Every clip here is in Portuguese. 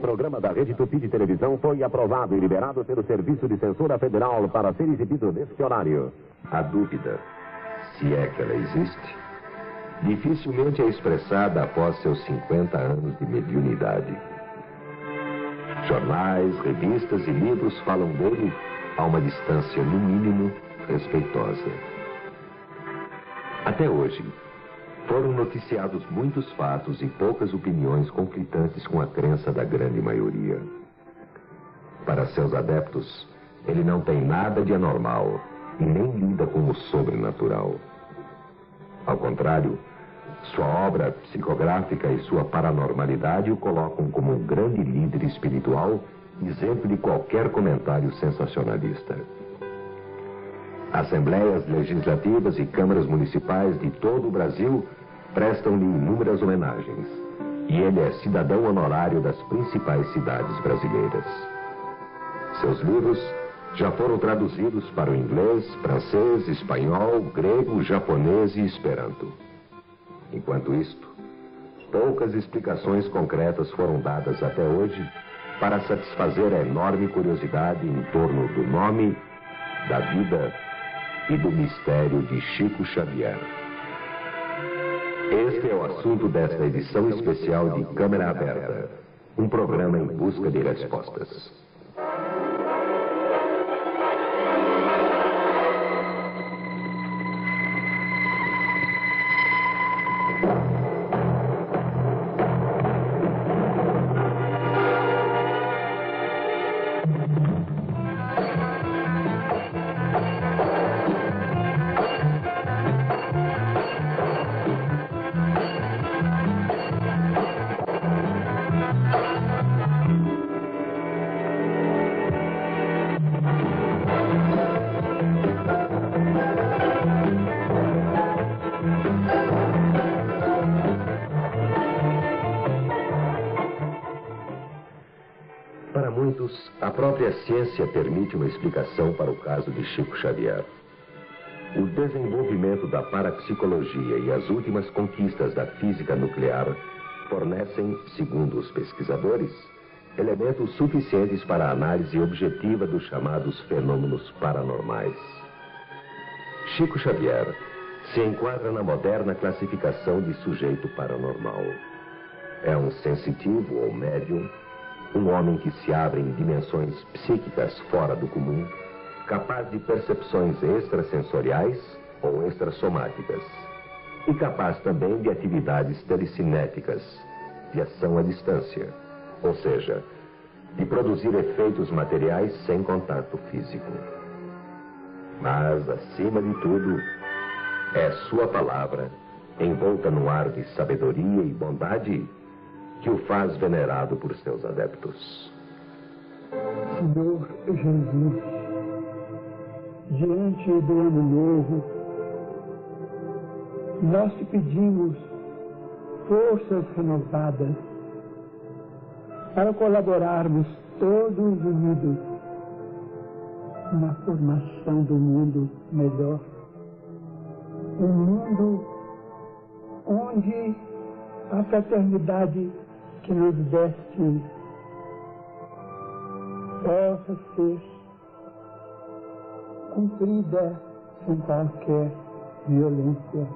Programa da Rede Tupi de Televisão foi aprovado e liberado pelo Serviço de Censura Federal para ser exibido neste horário. A dúvida, se é que ela existe, dificilmente é expressada após seus 50 anos de mediunidade. Jornais, revistas e livros falam dele a uma distância, no mínimo, respeitosa. Até hoje, foram noticiados muitos fatos e poucas opiniões conflitantes com a crença da grande maioria. Para seus adeptos, ele não tem nada de anormal e nem lida com o sobrenatural. Ao contrário, sua obra psicográfica e sua paranormalidade o colocam como um grande líder espiritual, isento de qualquer comentário sensacionalista. Assembleias legislativas e câmaras municipais de todo o Brasil prestam-lhe inúmeras homenagens. E ele é cidadão honorário das principais cidades brasileiras. Seus livros já foram traduzidos para o inglês, francês, espanhol, grego, japonês e esperanto. Enquanto isto, poucas explicações concretas foram dadas até hoje para satisfazer a enorme curiosidade em torno do nome, da vida e do mistério de Chico Xavier. Este é o assunto desta edição especial de Câmara Aberta, um programa em busca de respostas. A ciência permite uma explicação para o caso de Chico Xavier. O desenvolvimento da parapsicologia e as últimas conquistas da física nuclear fornecem, segundo os pesquisadores, elementos suficientes para a análise objetiva dos chamados fenômenos paranormais. Chico Xavier se enquadra na moderna classificação de sujeito paranormal. É um sensitivo ou médium um homem que se abre em dimensões psíquicas fora do comum, capaz de percepções extrasensoriais ou extrassomáticas, e capaz também de atividades telecinéticas, de ação à distância, ou seja, de produzir efeitos materiais sem contato físico. Mas, acima de tudo, é Sua palavra, envolta no ar de sabedoria e bondade, que o faz venerado por seus adeptos. Senhor Jesus, diante do ano novo, nós te pedimos forças renovadas para colaborarmos todos unidos na formação do mundo melhor. Um mundo onde a fraternidade que nos deste possa ser cumprida sem qualquer violência.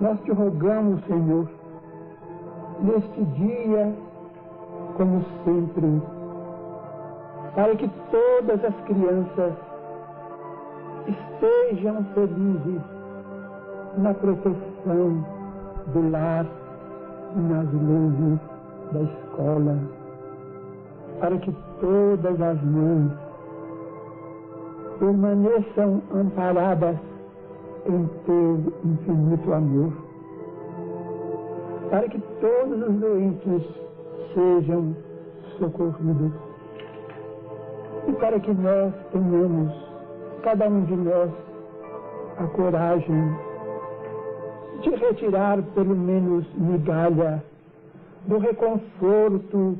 Nós te rogamos, Senhor, neste dia, como sempre, para que todas as crianças estejam felizes na proteção do lar nas luzes da escola, para que todas as mães permaneçam amparadas em teu infinito amor, para que todos os doentes sejam socorridos e para que nós tenhamos, cada um de nós, a coragem de retirar pelo menos migalha do reconforto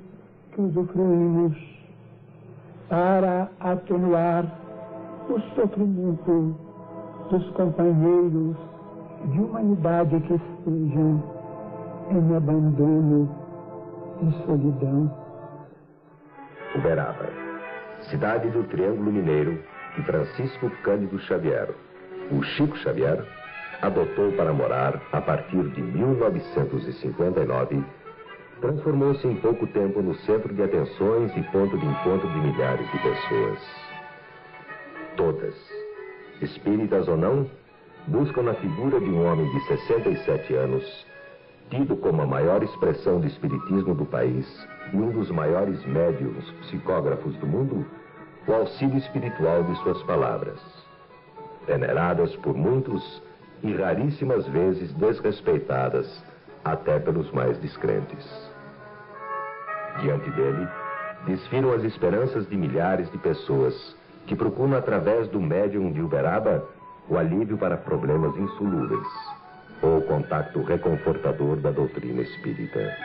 que usufruímos para atenuar o sofrimento dos companheiros de humanidade que estejam em abandono de solidão. Uberaba, cidade do Triângulo Mineiro que Francisco Cândido Xavier, o Chico Xavier, adotou para morar a partir de 1959, transformou-se em pouco tempo no centro de atenções e ponto de encontro de milhares de pessoas. Todas, espíritas ou não, buscam na figura de um homem de 67 anos, tido como a maior expressão do espiritismo do país e um dos maiores médiums psicógrafos do mundo, o auxílio espiritual de suas palavras, veneradas por muitos e raríssimas vezes desrespeitadas até pelos mais descrentes. Diante dele, desfilam as esperanças de milhares de pessoas que procuram através do médium de Uberaba o alívio para problemas insolúveis ou o contato reconfortador da doutrina espírita.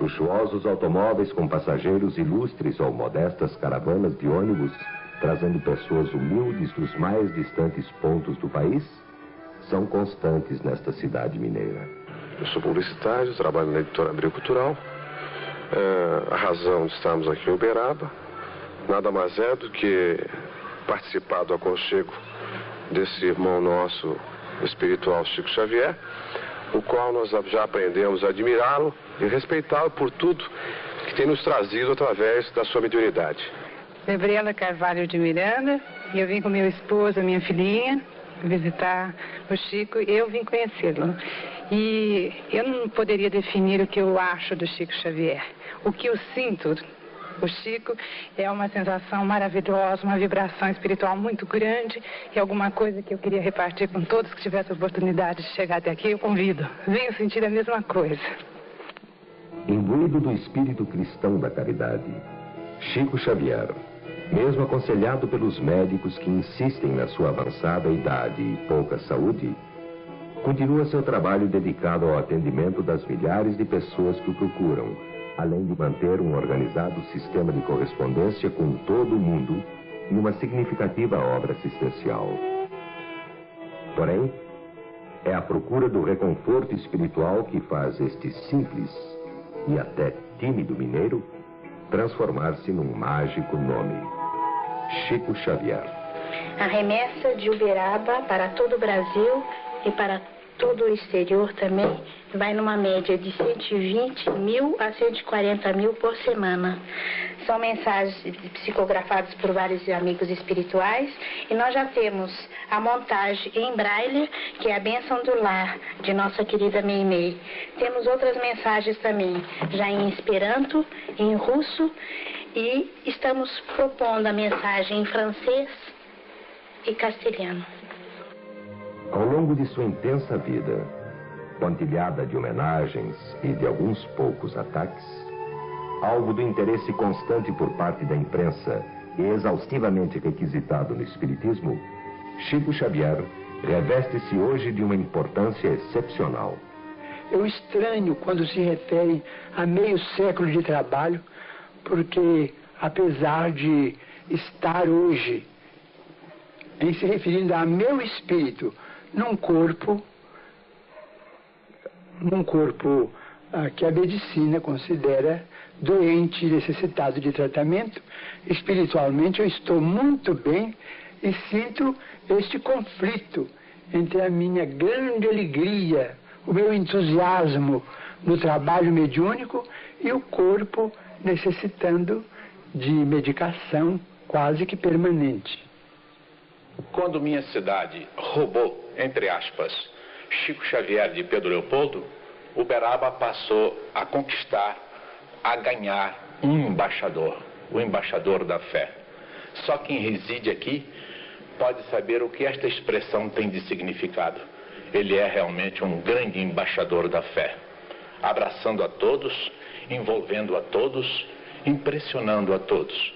Luxuosos automóveis com passageiros ilustres ou modestas caravanas de ônibus trazendo pessoas humildes dos mais distantes pontos do país são constantes nesta cidade mineira. Eu sou publicitário, trabalho na editora Abril Cultural. É, a razão de estarmos aqui em Uberaba nada mais é do que participar do aconchego desse irmão nosso espiritual Chico Xavier, o qual nós já aprendemos a admirá-lo e respeitá-lo por tudo que tem nos trazido através da sua mediunidade. Gabriela Carvalho de Miranda, e eu vim com meu esposo, minha filhinha, visitar o Chico e eu vim conhecê-lo. E eu não poderia definir o que eu acho do Chico Xavier. O que eu sinto o Chico é uma sensação maravilhosa, uma vibração espiritual muito grande e alguma coisa que eu queria repartir com todos que tivessem a oportunidade de chegar até aqui, eu convido. Venham sentir a mesma coisa. Imbuído do espírito cristão da caridade, Chico Xavier, mesmo aconselhado pelos médicos que insistem na sua avançada idade e pouca saúde, continua seu trabalho dedicado ao atendimento das milhares de pessoas que o procuram além de manter um organizado sistema de correspondência com todo o mundo e uma significativa obra assistencial. Porém, é a procura do reconforto espiritual que faz este simples e até tímido mineiro transformar-se num mágico nome: Chico Xavier. A remessa de Uberaba para todo o Brasil e para todo o exterior também vai numa média de 120 mil a 140 mil por semana. São mensagens psicografadas por vários amigos espirituais e nós já temos a montagem em braille, que é a bênção do lar, de nossa querida Meimei. Temos outras mensagens também, já em Esperanto, em russo e estamos propondo a mensagem em francês e castelhano. Ao longo de sua intensa vida, pontilhada de homenagens e de alguns poucos ataques, alvo do interesse constante por parte da imprensa e exaustivamente requisitado no Espiritismo, Chico Xavier reveste-se hoje de uma importância excepcional. Eu estranho quando se refere a meio século de trabalho, porque apesar de estar hoje em se referindo a meu espírito num corpo, num corpo ah, que a medicina considera doente, necessitado de tratamento. Espiritualmente eu estou muito bem e sinto este conflito entre a minha grande alegria, o meu entusiasmo no trabalho mediúnico e o corpo necessitando de medicação quase que permanente. Quando minha cidade roubou entre aspas, Chico Xavier de Pedro Leopoldo, Uberaba passou a conquistar, a ganhar um embaixador, o embaixador da fé. Só quem reside aqui pode saber o que esta expressão tem de significado. Ele é realmente um grande embaixador da fé, abraçando a todos, envolvendo a todos, impressionando a todos.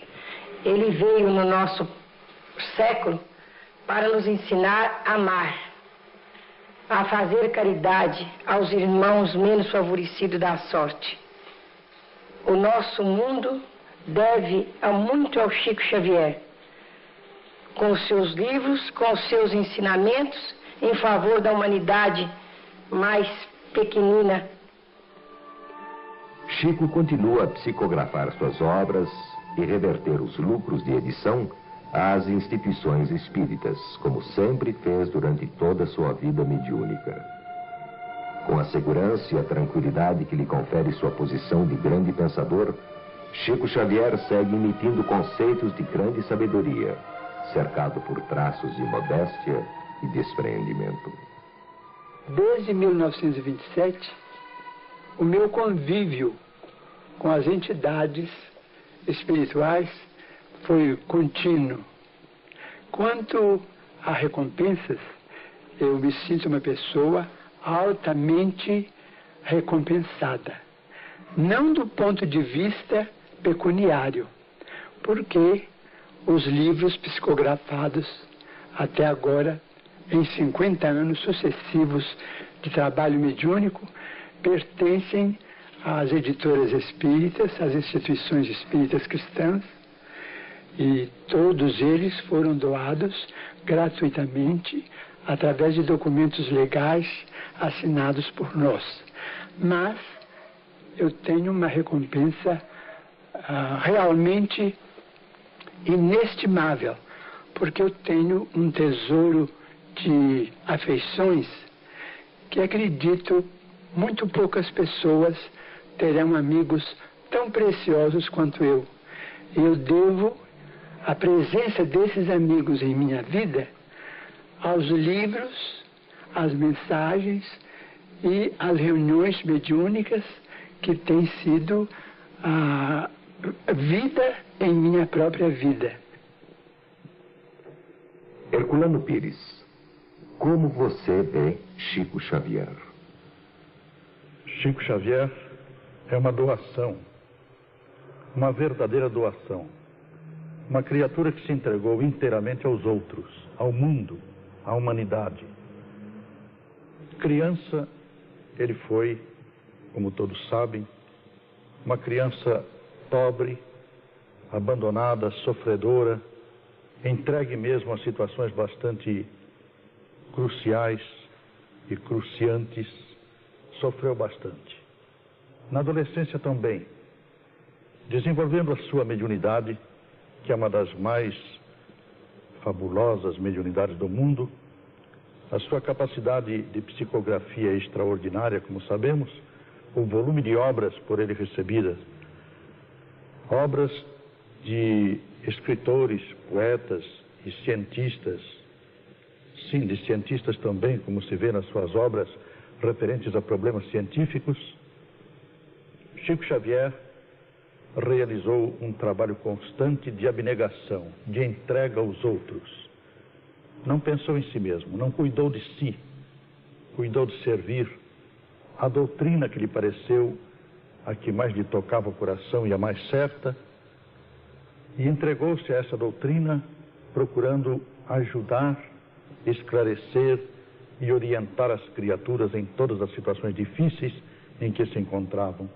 Ele veio no nosso século para nos ensinar a amar a fazer caridade aos irmãos menos favorecidos da sorte. O nosso mundo deve muito ao Chico Xavier, com os seus livros, com os seus ensinamentos em favor da humanidade mais pequenina. Chico continua a psicografar suas obras e reverter os lucros de edição às instituições espíritas, como sempre fez durante toda a sua vida mediúnica. Com a segurança e a tranquilidade que lhe confere sua posição de grande pensador, Chico Xavier segue emitindo conceitos de grande sabedoria, cercado por traços de modéstia e despreendimento. Desde 1927, o meu convívio com as entidades espirituais foi contínuo. Quanto a recompensas, eu me sinto uma pessoa altamente recompensada. Não do ponto de vista pecuniário, porque os livros psicografados até agora, em 50 anos sucessivos de trabalho mediúnico, pertencem às editoras espíritas, às instituições espíritas cristãs, e todos eles foram doados gratuitamente através de documentos legais assinados por nós. Mas eu tenho uma recompensa ah, realmente inestimável, porque eu tenho um tesouro de afeições que acredito muito poucas pessoas terão amigos tão preciosos quanto eu. Eu devo a presença desses amigos em minha vida aos livros, às mensagens e às reuniões mediúnicas que têm sido a vida em minha própria vida. Herculano Pires, como você vê Chico Xavier? Chico Xavier é uma doação, uma verdadeira doação. Uma criatura que se entregou inteiramente aos outros, ao mundo, à humanidade. Criança, ele foi, como todos sabem, uma criança pobre, abandonada, sofredora, entregue mesmo a situações bastante cruciais e cruciantes, sofreu bastante. Na adolescência também, desenvolvendo a sua mediunidade, que é uma das mais fabulosas mediunidades do mundo, a sua capacidade de psicografia é extraordinária, como sabemos, o volume de obras por ele recebidas, obras de escritores, poetas e cientistas, sim, de cientistas também, como se vê nas suas obras referentes a problemas científicos. Chico Xavier realizou um trabalho constante de abnegação, de entrega aos outros. Não pensou em si mesmo, não cuidou de si, cuidou de servir. A doutrina que lhe pareceu a que mais lhe tocava o coração e a mais certa, e entregou-se a essa doutrina procurando ajudar, esclarecer e orientar as criaturas em todas as situações difíceis em que se encontravam.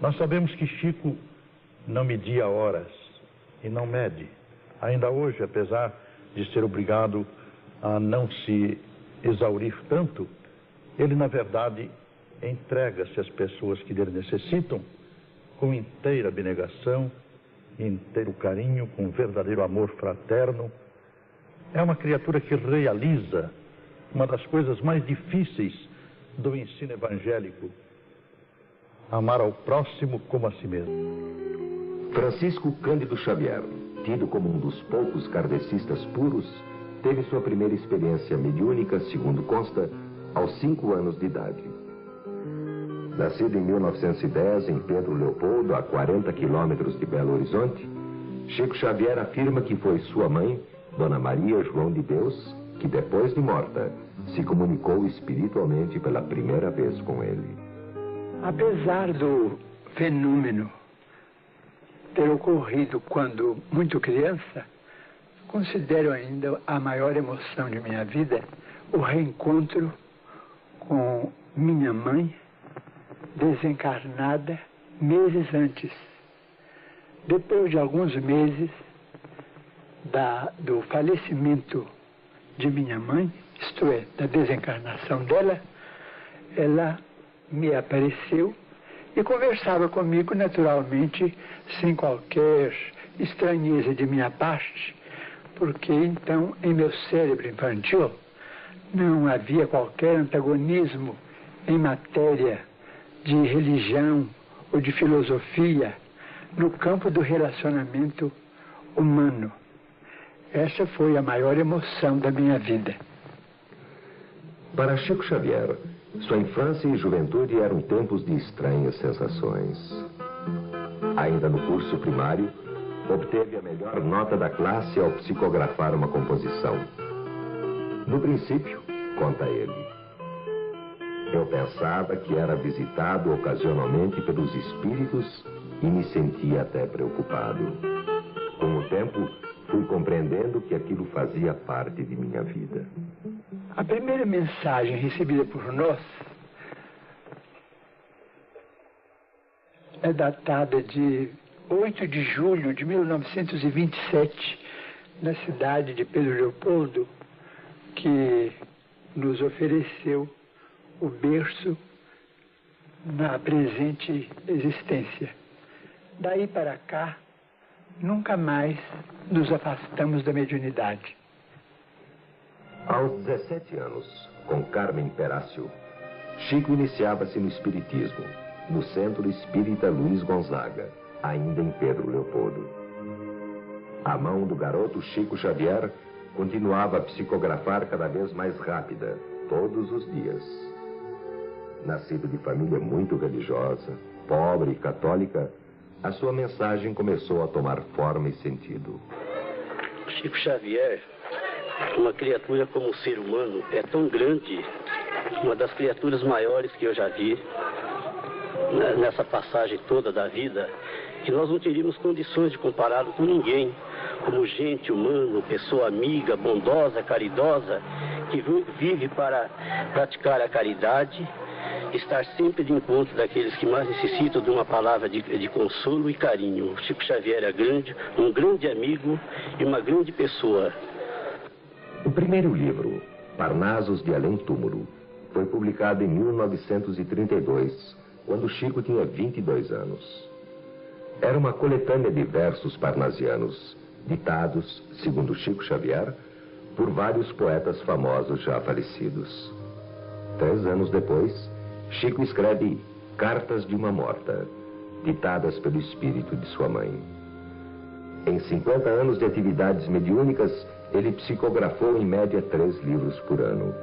Nós sabemos que Chico não media horas e não mede. Ainda hoje, apesar de ser obrigado a não se exaurir tanto, ele, na verdade, entrega-se às pessoas que dele necessitam com inteira abnegação, inteiro carinho, com verdadeiro amor fraterno. É uma criatura que realiza uma das coisas mais difíceis do ensino evangélico, amar ao próximo como a si mesmo. Francisco Cândido Xavier, tido como um dos poucos kardecistas puros, teve sua primeira experiência mediúnica, segundo consta, aos cinco anos de idade. Nascido em 1910 em Pedro Leopoldo, a 40 quilômetros de Belo Horizonte, Chico Xavier afirma que foi sua mãe, Dona Maria João de Deus, que depois de morta, se comunicou espiritualmente pela primeira vez com ele. Apesar do fenômeno ter ocorrido quando muito criança, considero ainda a maior emoção de minha vida o reencontro com minha mãe, desencarnada meses antes. Depois de alguns meses da, do falecimento de minha mãe, isto é, da desencarnação dela, ela me apareceu e conversava comigo naturalmente, sem qualquer estranheza de minha parte, porque então em meu cérebro infantil não havia qualquer antagonismo em matéria de religião ou de filosofia no campo do relacionamento humano. Essa foi a maior emoção da minha vida. Para Chico Xavier, sua infância e juventude eram tempos de estranhas sensações. Ainda no curso primário, obteve a melhor nota da classe ao psicografar uma composição. No princípio, conta ele, eu pensava que era visitado ocasionalmente pelos espíritos e me sentia até preocupado. Com o tempo, fui compreendendo que aquilo fazia parte de minha vida. A primeira mensagem recebida por nós é datada de 8 de julho de 1927, na cidade de Pedro Leopoldo, que nos ofereceu o berço na presente existência. Daí para cá, nunca mais nos afastamos da mediunidade. Aos 17 anos, com Carmen Perácio, Chico iniciava-se no Espiritismo, no Centro Espírita Luiz Gonzaga, ainda em Pedro Leopoldo. A mão do garoto Chico Xavier continuava a psicografar cada vez mais rápida, todos os dias. Nascido de família muito religiosa, pobre e católica, a sua mensagem começou a tomar forma e sentido. Chico Xavier, uma criatura como o ser humano, é tão grande, uma das criaturas maiores que eu já vi nessa passagem toda da vida, que nós não teríamos condições de compará-lo com ninguém, como gente humano, pessoa amiga, bondosa, caridosa, que vive para praticar a caridade, estar sempre de encontro daqueles que mais necessitam de uma palavra de, de consolo e carinho. Chico Xavier é grande, um grande amigo e uma grande pessoa. O primeiro livro, Parnasos de Além Túmulo, foi publicado em 1932, quando Chico tinha 22 anos. Era uma coletânea de versos parnasianos, ditados, segundo Chico Xavier, por vários poetas famosos já falecidos. Três anos depois, Chico escreve Cartas de uma Morta, ditadas pelo espírito de sua mãe. Em 50 anos de atividades mediúnicas, ele psicografou em média três livros por ano.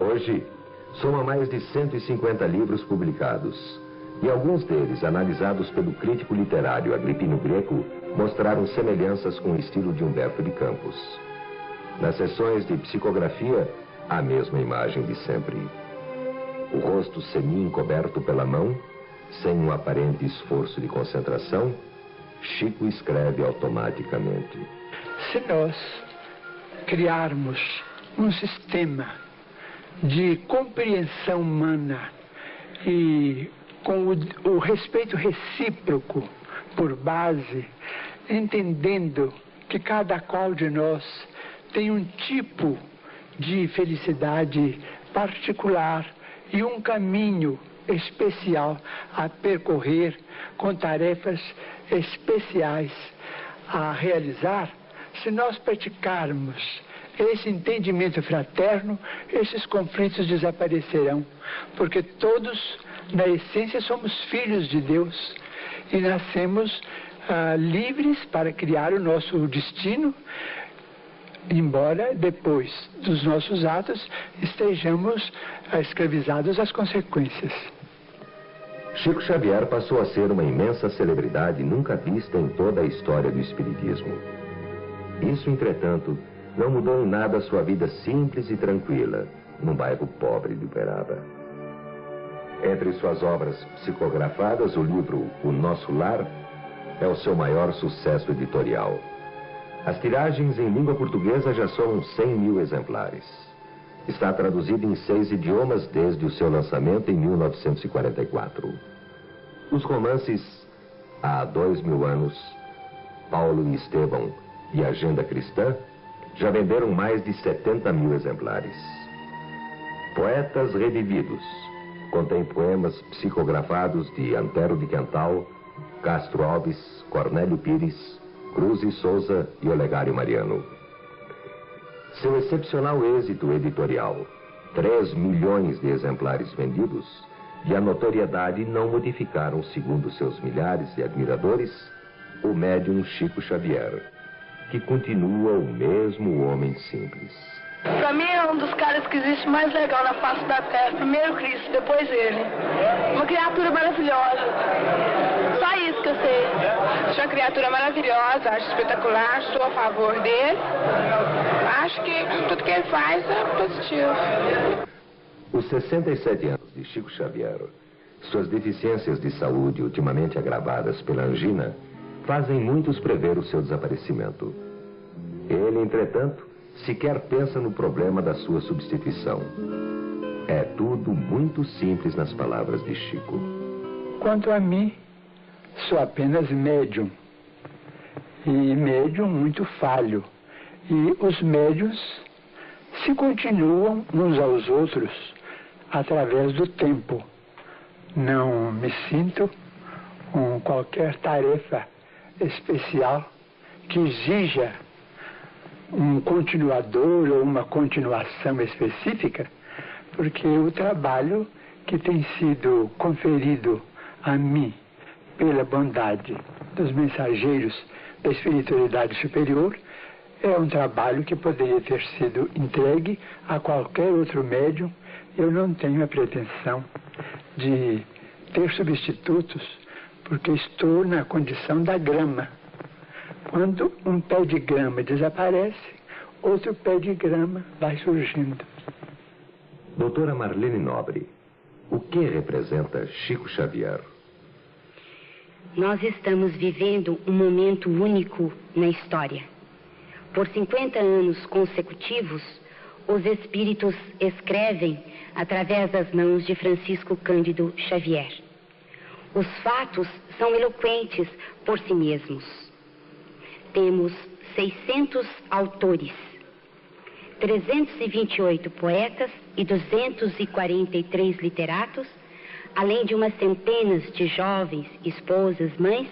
Hoje, soma mais de 150 livros publicados, e alguns deles, analisados pelo crítico literário Agripino Greco, mostraram semelhanças com o estilo de Humberto de Campos. Nas sessões de psicografia, a mesma imagem de sempre. O rosto semi-encoberto pela mão, sem um aparente esforço de concentração, Chico escreve automaticamente. Se nós criarmos um sistema de compreensão humana e com o, o respeito recíproco por base, entendendo que cada qual de nós tem um tipo de felicidade particular e um caminho especial a percorrer com tarefas especiais a realizar, se nós praticarmos esse entendimento fraterno, esses conflitos desaparecerão, porque todos na essência, somos filhos de Deus e nascemos ah, livres para criar o nosso destino, embora depois dos nossos atos estejamos ah, escravizados às consequências. Chico Xavier passou a ser uma imensa celebridade nunca vista em toda a história do Espiritismo. Isso, entretanto, não mudou em nada sua vida simples e tranquila, num bairro pobre de Uberaba. Entre suas obras psicografadas, o livro O Nosso Lar é o seu maior sucesso editorial. As tiragens em língua portuguesa já são 100 mil exemplares. Está traduzido em seis idiomas desde o seu lançamento em 1944. Os romances Há dois mil anos, Paulo e Estevão e Agenda Cristã já venderam mais de 70 mil exemplares. Poetas Revividos Contém poemas psicografados de Antero de Quental, Castro Alves, Cornélio Pires, Cruz e Souza e Olegário Mariano. Seu excepcional êxito editorial, 3 milhões de exemplares vendidos, e a notoriedade não modificaram, segundo seus milhares de admiradores, o médium Chico Xavier, que continua o mesmo homem simples. Pra mim é um dos caras que existe mais legal na face da terra. Primeiro Cristo, depois ele. Uma criatura maravilhosa. Só isso que eu sei. Acho uma criatura maravilhosa, acho espetacular, sou a favor dele. Acho que tudo que ele faz é positivo. Os 67 anos de Chico Xavier, suas deficiências de saúde ultimamente agravadas pela angina, fazem muitos prever o seu desaparecimento. Ele, entretanto, sequer pensa no problema da sua substituição. É tudo muito simples nas palavras de Chico. Quanto a mim, sou apenas médium. E médium muito falho. E os médios se continuam uns aos outros através do tempo. Não me sinto com qualquer tarefa especial que exija um continuador ou uma continuação específica, porque o trabalho que tem sido conferido a mim pela bondade dos mensageiros da espiritualidade superior é um trabalho que poderia ter sido entregue a qualquer outro médium. Eu não tenho a pretensão de ter substitutos, porque estou na condição da grama. Quando um pé de grama desaparece, outro pé de grama vai surgindo. Doutora Marlene Nobre, o que representa Chico Xavier? Nós estamos vivendo um momento único na história. Por 50 anos consecutivos, os espíritos escrevem através das mãos de Francisco Cândido Xavier. Os fatos são eloquentes por si mesmos. Temos 600 autores, 328 poetas e 243 literatos, além de umas centenas de jovens, esposas, mães,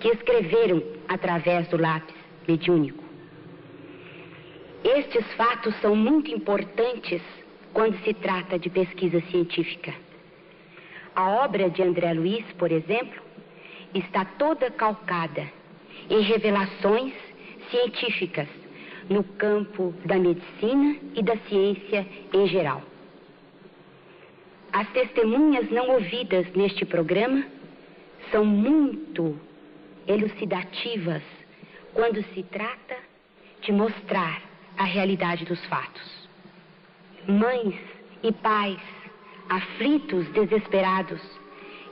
que escreveram através do lápis mediúnico. Estes fatos são muito importantes quando se trata de pesquisa científica. A obra de André Luiz, por exemplo, está toda calcada em revelações científicas no campo da medicina e da ciência em geral. As testemunhas não ouvidas neste programa são muito elucidativas quando se trata de mostrar a realidade dos fatos. Mães e pais, aflitos, desesperados,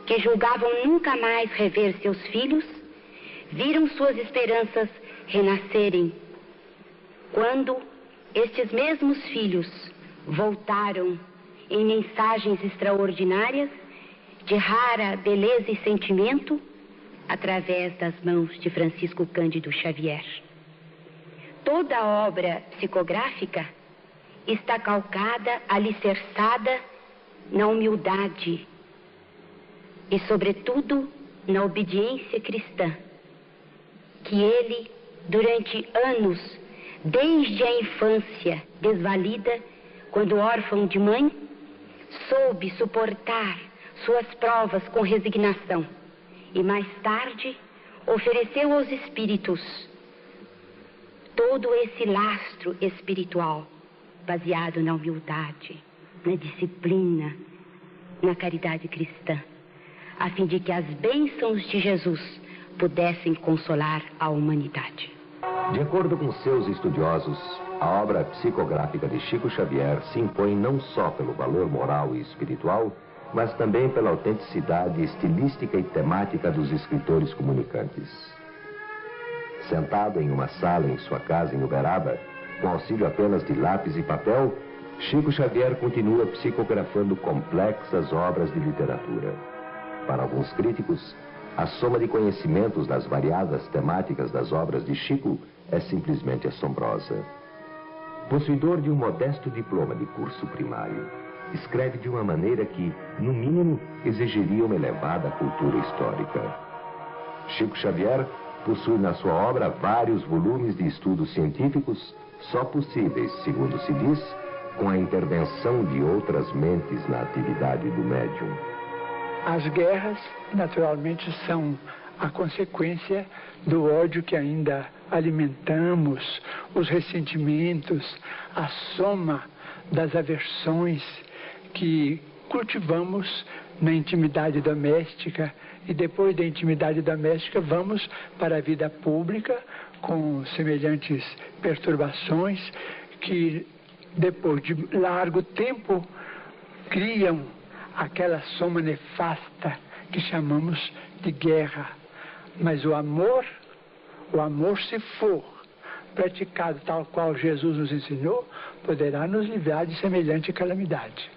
que julgavam nunca mais rever seus filhos, viram suas esperanças renascerem quando estes mesmos filhos voltaram em mensagens extraordinárias de rara beleza e sentimento através das mãos de Francisco Cândido Xavier. Toda a obra psicográfica está calcada, alicerçada na humildade e, sobretudo, na obediência cristã, que ele, durante anos, desde a infância desvalida, quando órfão de mãe, soube suportar suas provas com resignação e mais tarde ofereceu aos espíritos todo esse lastro espiritual baseado na humildade, na disciplina, na caridade cristã, a fim de que as bênçãos de Jesus pudessem consolar a humanidade. De acordo com seus estudiosos, a obra psicográfica de Chico Xavier se impõe não só pelo valor moral e espiritual, mas também pela autenticidade estilística e temática dos escritores comunicantes. Sentado em uma sala em sua casa em Uberaba, com auxílio apenas de lápis e papel, Chico Xavier continua psicografando complexas obras de literatura. Para alguns críticos, a soma de conhecimentos das variadas temáticas das obras de Chico é simplesmente assombrosa. Possuidor de um modesto diploma de curso primário, escreve de uma maneira que, no mínimo, exigiria uma elevada cultura histórica. Chico Xavier possui na sua obra vários volumes de estudos científicos só possíveis, segundo se diz, com a intervenção de outras mentes na atividade do médium. As guerras, naturalmente, são a consequência do ódio que ainda alimentamos, os ressentimentos, a soma das aversões que cultivamos na intimidade doméstica e depois da intimidade doméstica vamos para a vida pública com semelhantes perturbações que depois de largo tempo criam aquela soma nefasta que chamamos de guerra. Mas o amor, o amor se for praticado tal qual Jesus nos ensinou, poderá nos livrar de semelhante calamidade.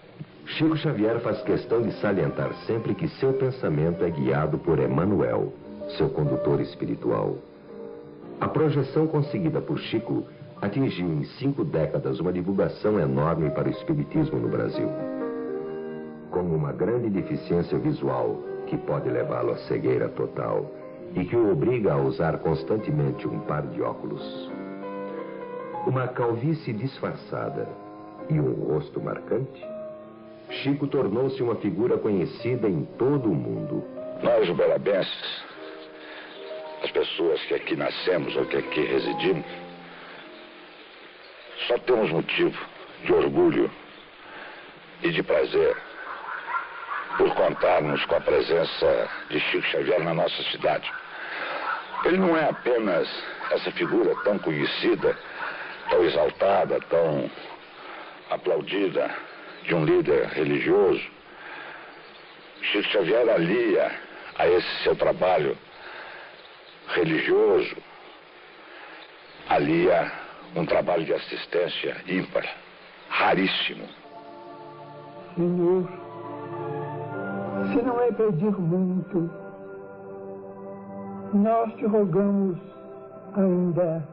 Chico Xavier faz questão de salientar sempre que seu pensamento é guiado por Emmanuel, seu condutor espiritual. A projeção conseguida por Chico atingiu em cinco décadas uma divulgação enorme para o Espiritismo no Brasil. Com uma grande deficiência visual, que pode levá-lo à cegueira total, e que o obriga a usar constantemente um par de óculos. Uma calvície disfarçada e um rosto marcante, Chico tornou-se uma figura conhecida em todo o mundo. Nós, uberabenses, as pessoas que aqui nascemos ou que aqui residimos, só temos motivo de orgulho e de prazer por contarmos com a presença de Chico Xavier na nossa cidade. Ele não é apenas essa figura tão conhecida, tão exaltada, tão aplaudida de um líder religioso. Chico Xavier alia a esse seu trabalho religioso, alia um trabalho de assistência ímpar, raríssimo. Senhor, se não é pedir muito, nós te rogamos ainda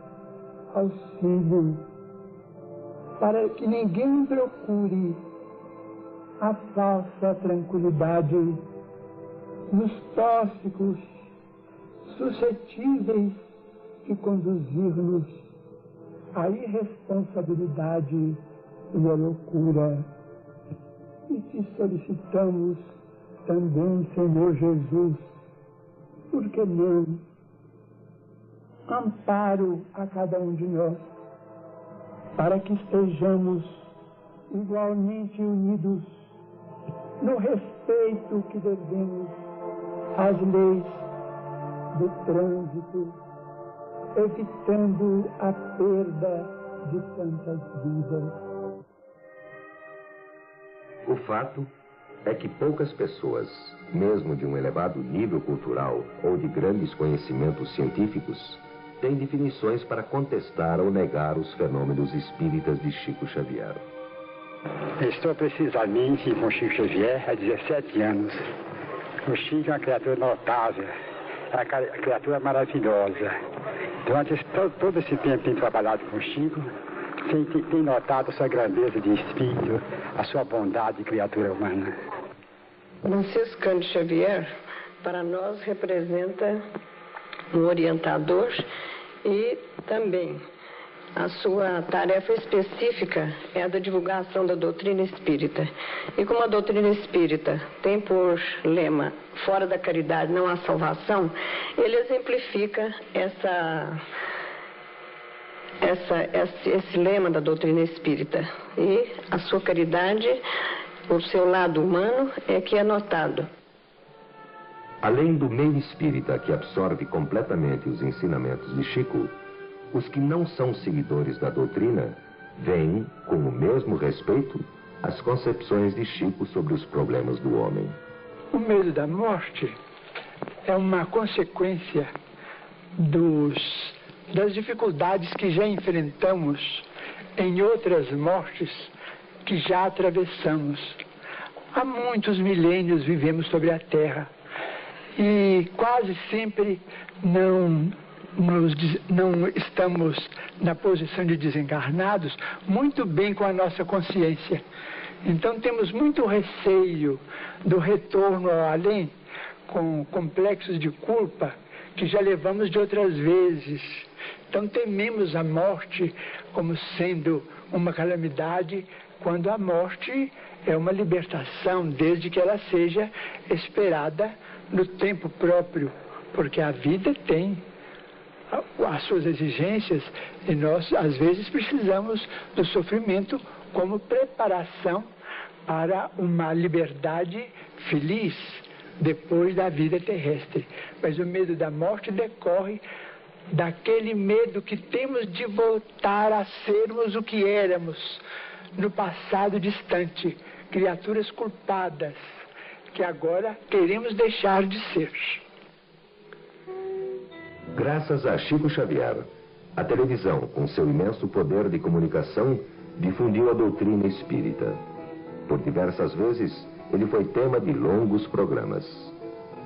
auxílio para que ninguém procure a falsa tranquilidade nos tóxicos suscetíveis de conduzir-nos à irresponsabilidade e à loucura. E te solicitamos também, Senhor Jesus, porque não amparo a cada um de nós, para que estejamos igualmente unidos no respeito que devemos às leis do trânsito, evitando a perda de tantas vidas. O fato é que poucas pessoas, mesmo de um elevado nível cultural ou de grandes conhecimentos científicos, têm definições para contestar ou negar os fenômenos espíritas de Chico Xavier. Estou precisamente com Chico Xavier há 17 anos. O Chico é uma criatura notável, é uma criatura maravilhosa. Durante todo, todo esse tempo que tenho trabalhado com o Chico, tem, tem notado a sua grandeza de espírito, a sua bondade de criatura humana. Franciscano Xavier, para nós, representa um orientador e também a sua tarefa específica é a da divulgação da doutrina espírita. E como a doutrina espírita tem por lema fora da caridade não há salvação, ele exemplifica essa, essa, esse, esse lema da doutrina espírita. E a sua caridade, o seu lado humano, é que é notado. Além do meio espírita que absorve completamente os ensinamentos de Chico, os que não são seguidores da doutrina veem, com o mesmo respeito, as concepções de Chico sobre os problemas do homem. O medo da morte é uma consequência dos, das dificuldades que já enfrentamos em outras mortes que já atravessamos. Há muitos milênios vivemos sobre a Terra e quase sempre não nos, não estamos na posição de desencarnados muito bem com a nossa consciência. Então temos muito receio do retorno ao além, com complexos de culpa que já levamos de outras vezes. Então tememos a morte como sendo uma calamidade, quando a morte é uma libertação, desde que ela seja esperada no tempo próprio, porque a vida tem as suas exigências e nós, às vezes, precisamos do sofrimento como preparação para uma liberdade feliz depois da vida terrestre. Mas o medo da morte decorre daquele medo que temos de voltar a sermos o que éramos no passado distante, criaturas culpadas que agora queremos deixar de ser. Graças a Chico Xavier, a televisão, com seu imenso poder de comunicação, difundiu a doutrina espírita. Por diversas vezes, ele foi tema de longos programas.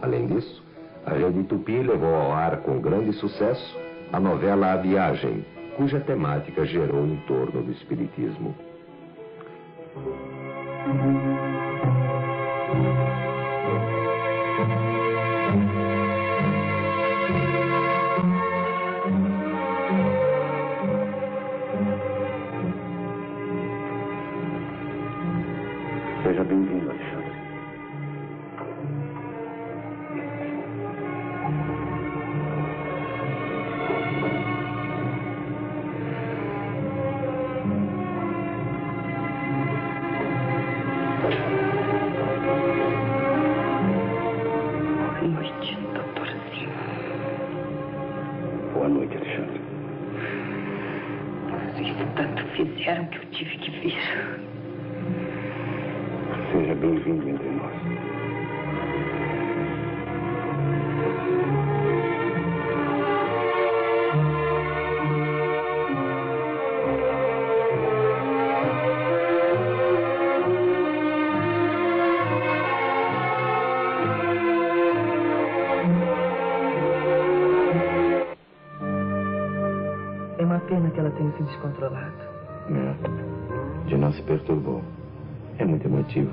Além disso, a Rede Tupi levou ao ar com grande sucesso a novela A Viagem, cuja temática gerou em torno do Espiritismo. Se descontrolado. É. De não se perturbou. É muito emotivo.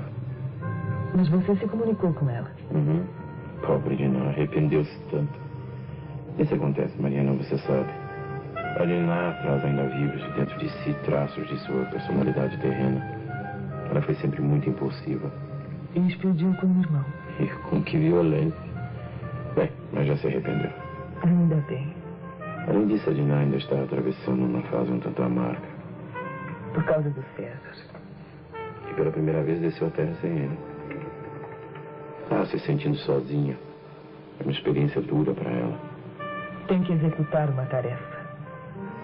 Mas você se comunicou com ela? Uhum. Pobre de não, arrependeu-se tanto. Isso acontece, Mariana, você sabe. Ali lá atrás, ainda vivos, dentro de si, traços de sua personalidade terrena. Ela foi sempre muito impulsiva. E explodiu com o irmão. E com que violência. Bem, mas já se arrependeu. Ainda bem. Além disso, a Dina ainda está atravessando uma fase um tanto amarga. Por causa do César. E pela primeira vez desceu a terra sem ele. Está se sentindo sozinha. É uma experiência dura para ela. Tem que executar uma tarefa.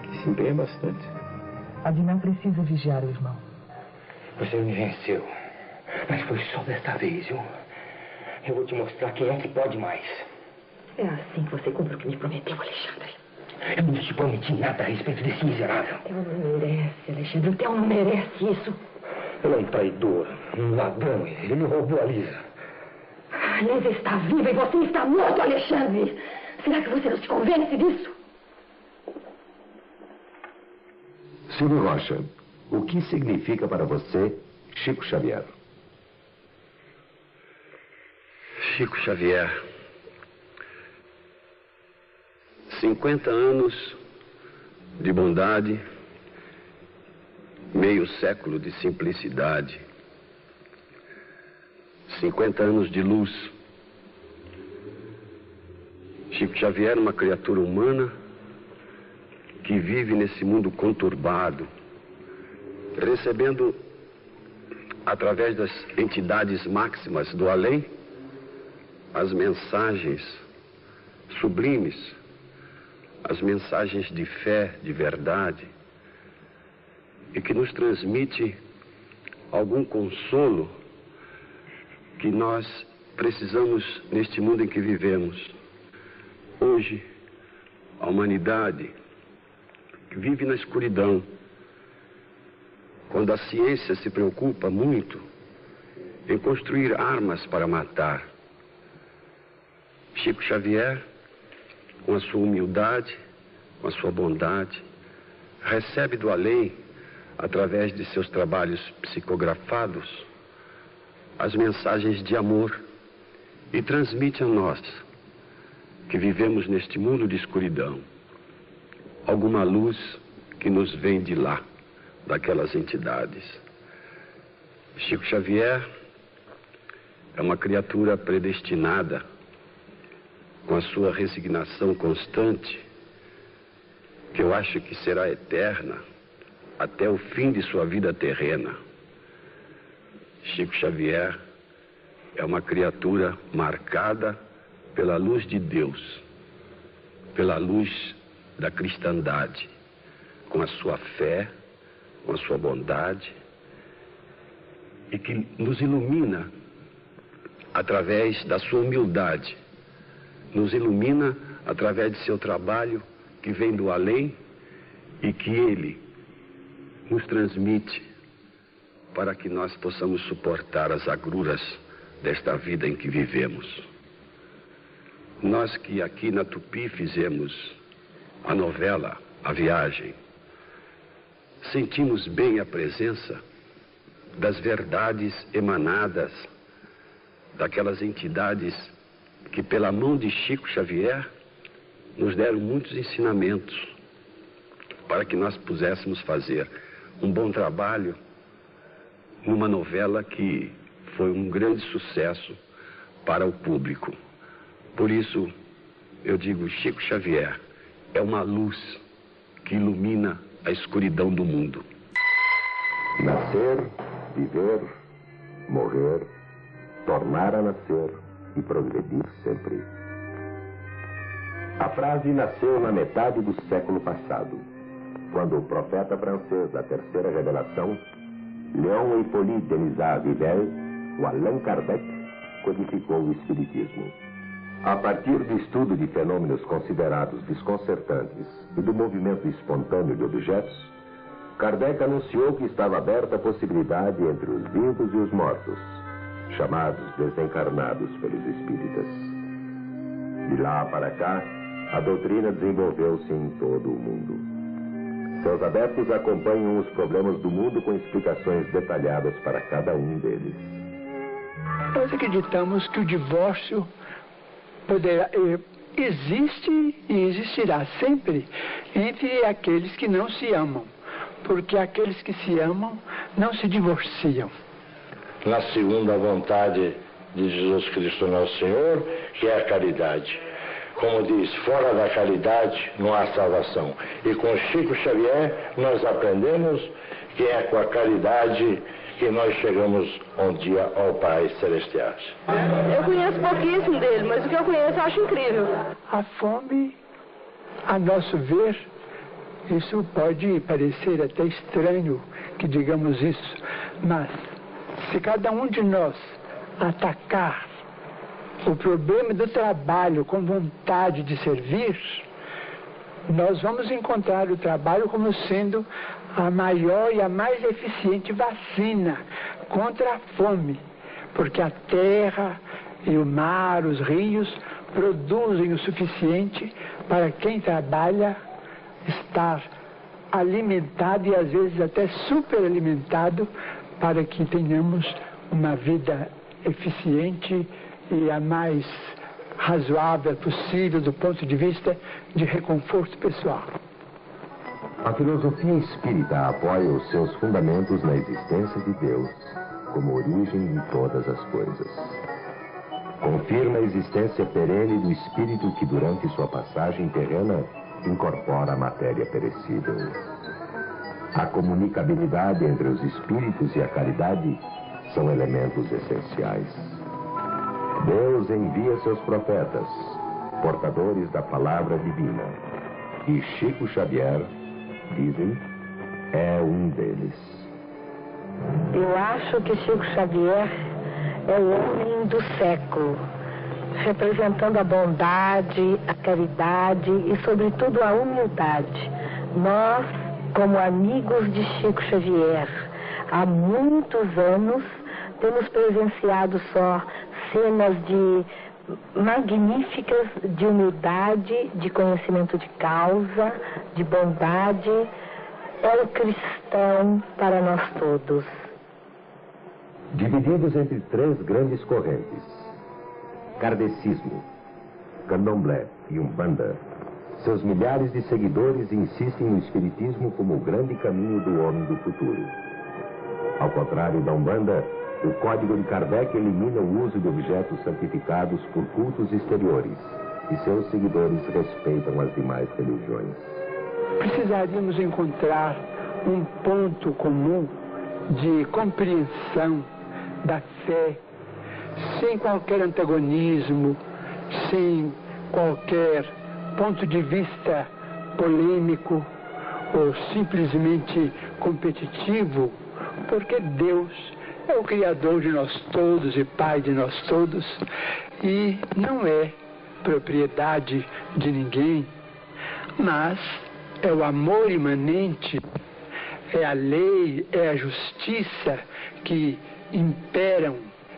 Que se empenha bastante. A Dina precisa vigiar o irmão. Você me venceu. Mas foi só desta vez, viu? Eu vou te mostrar quem é que pode mais. É assim que você cumpre o que me prometeu, Alexandre. Eu não te prometi nada a respeito desse miserável. Ela não merece, Alexandre. O Theo não merece isso. Ele é um traidor, um ladrão. Ele me roubou a Lisa. A Lisa está viva e você está morto, Alexandre. Será que você não se convence disso? Silvio Rocha, o que significa para você Chico Xavier? Chico Xavier 50 anos de bondade, meio século de simplicidade, 50 anos de luz. Chico Xavier, uma criatura humana que vive nesse mundo conturbado, recebendo através das entidades máximas do além as mensagens sublimes as mensagens de fé, de verdade, e que nos transmite algum consolo que nós precisamos neste mundo em que vivemos. Hoje, a humanidade vive na escuridão, quando a ciência se preocupa muito em construir armas para matar. Chico Xavier com a sua humildade, com a sua bondade, recebe do além através de seus trabalhos psicografados, as mensagens de amor e transmite a nós, que vivemos neste mundo de escuridão, alguma luz que nos vem de lá, daquelas entidades. Chico Xavier é uma criatura predestinada, com a sua resignação constante, que eu acho que será eterna até o fim de sua vida terrena. Chico Xavier é uma criatura marcada pela luz de Deus, pela luz da cristandade, com a sua fé, com a sua bondade, e que nos ilumina através da sua humildade, nos ilumina através de seu trabalho que vem do além e que ele nos transmite para que nós possamos suportar as agruras desta vida em que vivemos. Nós que aqui na Tupi fizemos a novela A Viagem, sentimos bem a presença das verdades emanadas daquelas entidades que, pela mão de Chico Xavier, nos deram muitos ensinamentos para que nós pudéssemos fazer um bom trabalho numa novela que foi um grande sucesso para o público. Por isso, eu digo, Chico Xavier é uma luz que ilumina a escuridão do mundo. Nascer, viver, morrer, tornar a nascer e progredir sempre. A frase nasceu na metade do século passado, quando o profeta francês da terceira revelação, Léon Hippolyte Denisard Vivelle, o Allan Kardec, codificou o Espiritismo. A partir do estudo de fenômenos considerados desconcertantes e do movimento espontâneo de objetos, Kardec anunciou que estava aberta a possibilidade entre os vivos e os mortos, chamados desencarnados pelos espíritas. De lá para cá, a doutrina desenvolveu-se em todo o mundo. Seus adeptos acompanham os problemas do mundo com explicações detalhadas para cada um deles. Nós acreditamos que o divórcio poderá, eh, existe e existirá sempre entre aqueles que não se amam, porque aqueles que se amam não se divorciam. Na segunda vontade de Jesus Cristo nosso Senhor, que é a caridade. Como diz, fora da caridade não há salvação. E com Chico Xavier nós aprendemos que é com a caridade que nós chegamos um dia ao Pai Celestial. Eu conheço pouquíssimo dele, mas o que eu conheço eu acho incrível. A fome, a nosso ver, isso pode parecer até estranho que digamos isso, mas se cada um de nós atacar o problema do trabalho com vontade de servir, nós vamos encontrar o trabalho como sendo a maior e a mais eficiente vacina contra a fome, porque a terra e o mar, os rios, produzem o suficiente para quem trabalha estar alimentado e às vezes até superalimentado para que tenhamos uma vida eficiente e a mais razoável possível do ponto de vista de reconforto pessoal. A filosofia espírita apoia os seus fundamentos na existência de Deus como origem de todas as coisas. Confirma a existência perene do espírito que, durante sua passagem terrena, incorpora a matéria perecível. A comunicabilidade entre os espíritos e a caridade são elementos essenciais. Deus envia seus profetas, portadores da palavra divina. E Chico Xavier, dizem, é um deles. Eu acho que Chico Xavier é o homem do século, representando a bondade, a caridade e, sobretudo, a humildade. Nós, como amigos de Chico Xavier, há muitos anos, temos presenciado só cenas de magníficas de humildade, de conhecimento de causa, de bondade, é o cristão para nós todos. Divididos entre três grandes correntes: kardecismo, candomblé e umbanda, seus milhares de seguidores insistem no espiritismo como o grande caminho do homem do futuro. Ao contrário da umbanda, o código de Kardec elimina o uso de objetos santificados por cultos exteriores e seus seguidores respeitam as demais religiões. Precisaríamos encontrar um ponto comum de compreensão da fé, sem qualquer antagonismo, sem qualquer ponto de vista polêmico ou simplesmente competitivo, porque Deus é o Criador de nós todos e Pai de nós todos e não é propriedade de ninguém, mas é o amor imanente, é a lei, é a justiça que imperam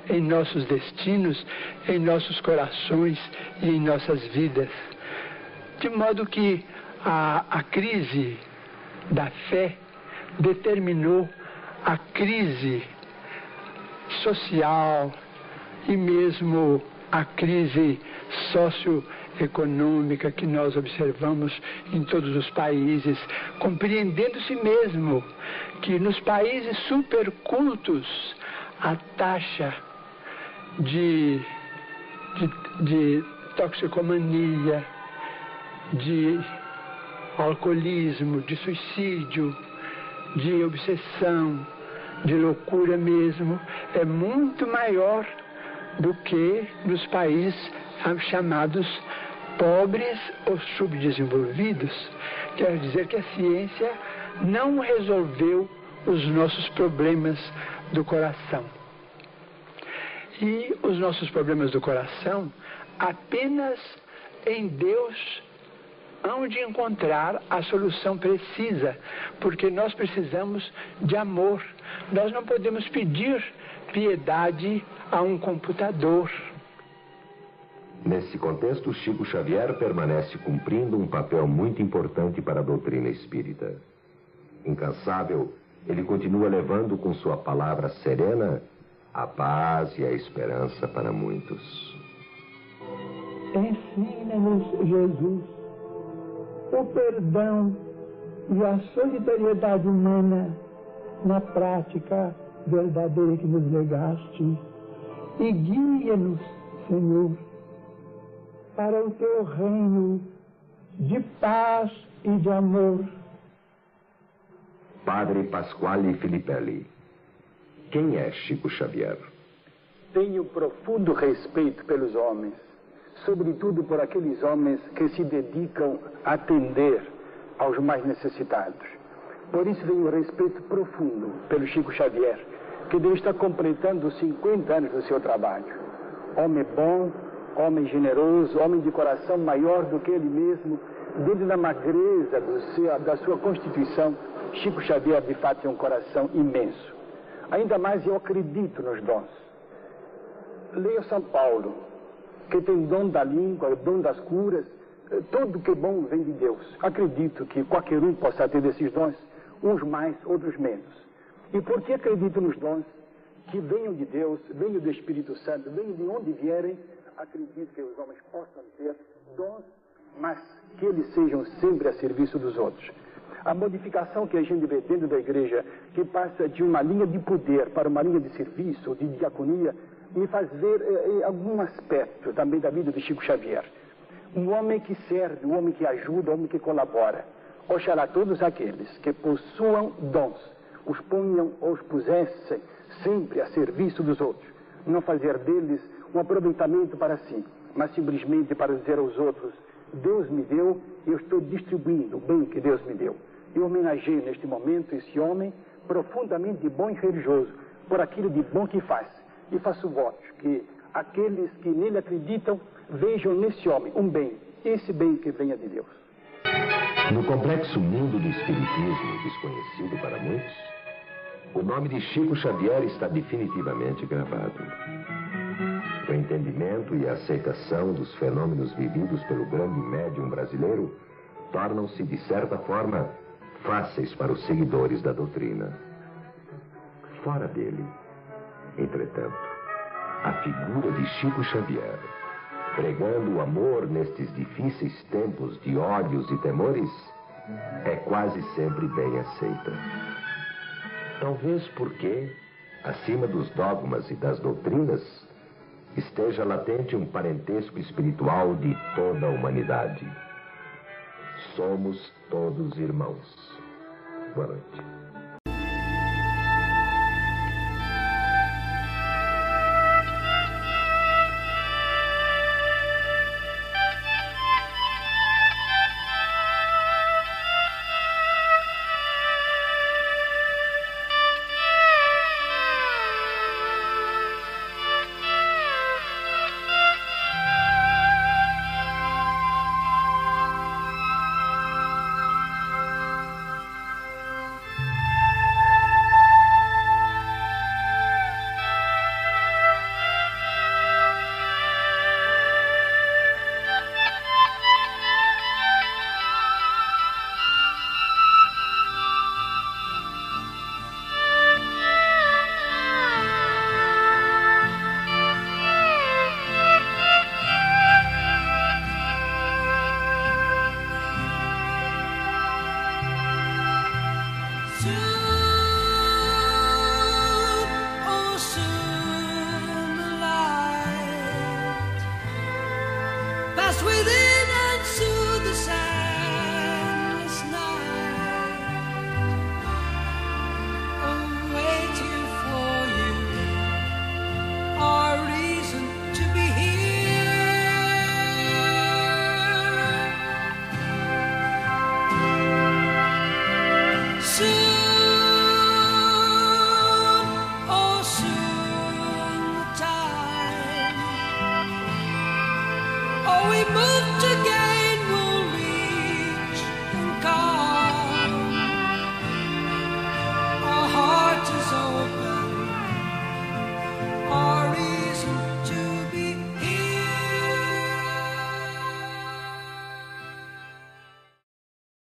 em nossos destinos, em nossos corações e em nossas vidas. De modo que a, a crise da fé determinou a crise social e mesmo a crise socioeconômica que nós observamos em todos os países, compreendendo-se mesmo que nos países supercultos a taxa de, de, de toxicomania, de alcoolismo, de suicídio, de obsessão, de loucura mesmo, é muito maior do que nos países chamados pobres ou subdesenvolvidos. Quer dizer que a ciência não resolveu os nossos problemas do coração. E os nossos problemas do coração, apenas em Deus hão de encontrar a solução precisa, porque nós precisamos de amor. Nós não podemos pedir piedade a um computador. Nesse contexto, Chico Xavier permanece cumprindo um papel muito importante para a doutrina espírita. Incansável, ele continua levando com sua palavra serena a paz e a esperança para muitos. Ensina-nos, Jesus, o perdão e a solidariedade humana na prática verdadeira que nos legaste e guia-nos, Senhor, para o teu reino de paz e de amor. Padre Pasquale Filipelli. Quem é Chico Xavier? Tenho profundo respeito pelos homens, sobretudo por aqueles homens que se dedicam a atender aos mais necessitados. Por isso tenho um respeito profundo pelo Chico Xavier, que deve estar completando 50 anos do seu trabalho. Homem bom, homem generoso, homem de coração maior do que ele mesmo, dentro da magreza seu, da sua constituição, Chico Xavier de fato tem um coração imenso. Ainda mais eu acredito nos dons. Leia São Paulo, que tem dom da língua, dom das curas, tudo que é bom vem de Deus. Acredito que qualquer um possa ter esses dons, uns mais, outros menos. E porque acredito nos dons que venham de Deus, venham do Espírito Santo, venham de onde vierem, acredito que os homens possam ter dons, mas que eles sejam sempre a serviço dos outros. A modificação que a gente vê dentro da igreja, que passa de uma linha de poder para uma linha de serviço, de diaconia, me faz ver eh, algum aspecto também da vida de Chico Xavier. Um homem que serve, um homem que ajuda, um homem que colabora. Oxalá todos aqueles que possuam dons, os ponham ou os pusessem sempre a serviço dos outros. Não fazer deles um aproveitamento para si, mas simplesmente para dizer aos outros: Deus me deu eu estou distribuindo o bem que Deus me deu. Eu homenageio neste momento esse homem profundamente bom e religioso por aquilo de bom que faz. E faço votos que aqueles que nele acreditam vejam nesse homem um bem, esse bem que venha de Deus. No complexo mundo do espiritismo, desconhecido para muitos, o nome de Chico Xavier está definitivamente gravado. O entendimento e a aceitação dos fenômenos vividos pelo grande médium brasileiro tornam-se, de certa forma, fáceis para os seguidores da doutrina. Fora dele, entretanto, a figura de Chico Xavier, pregando o amor nestes difíceis tempos de ódios e temores, é quase sempre bem aceita. Talvez porque, acima dos dogmas e das doutrinas, esteja latente um parentesco espiritual de toda a humanidade. Somos todos irmãos. Boa noite.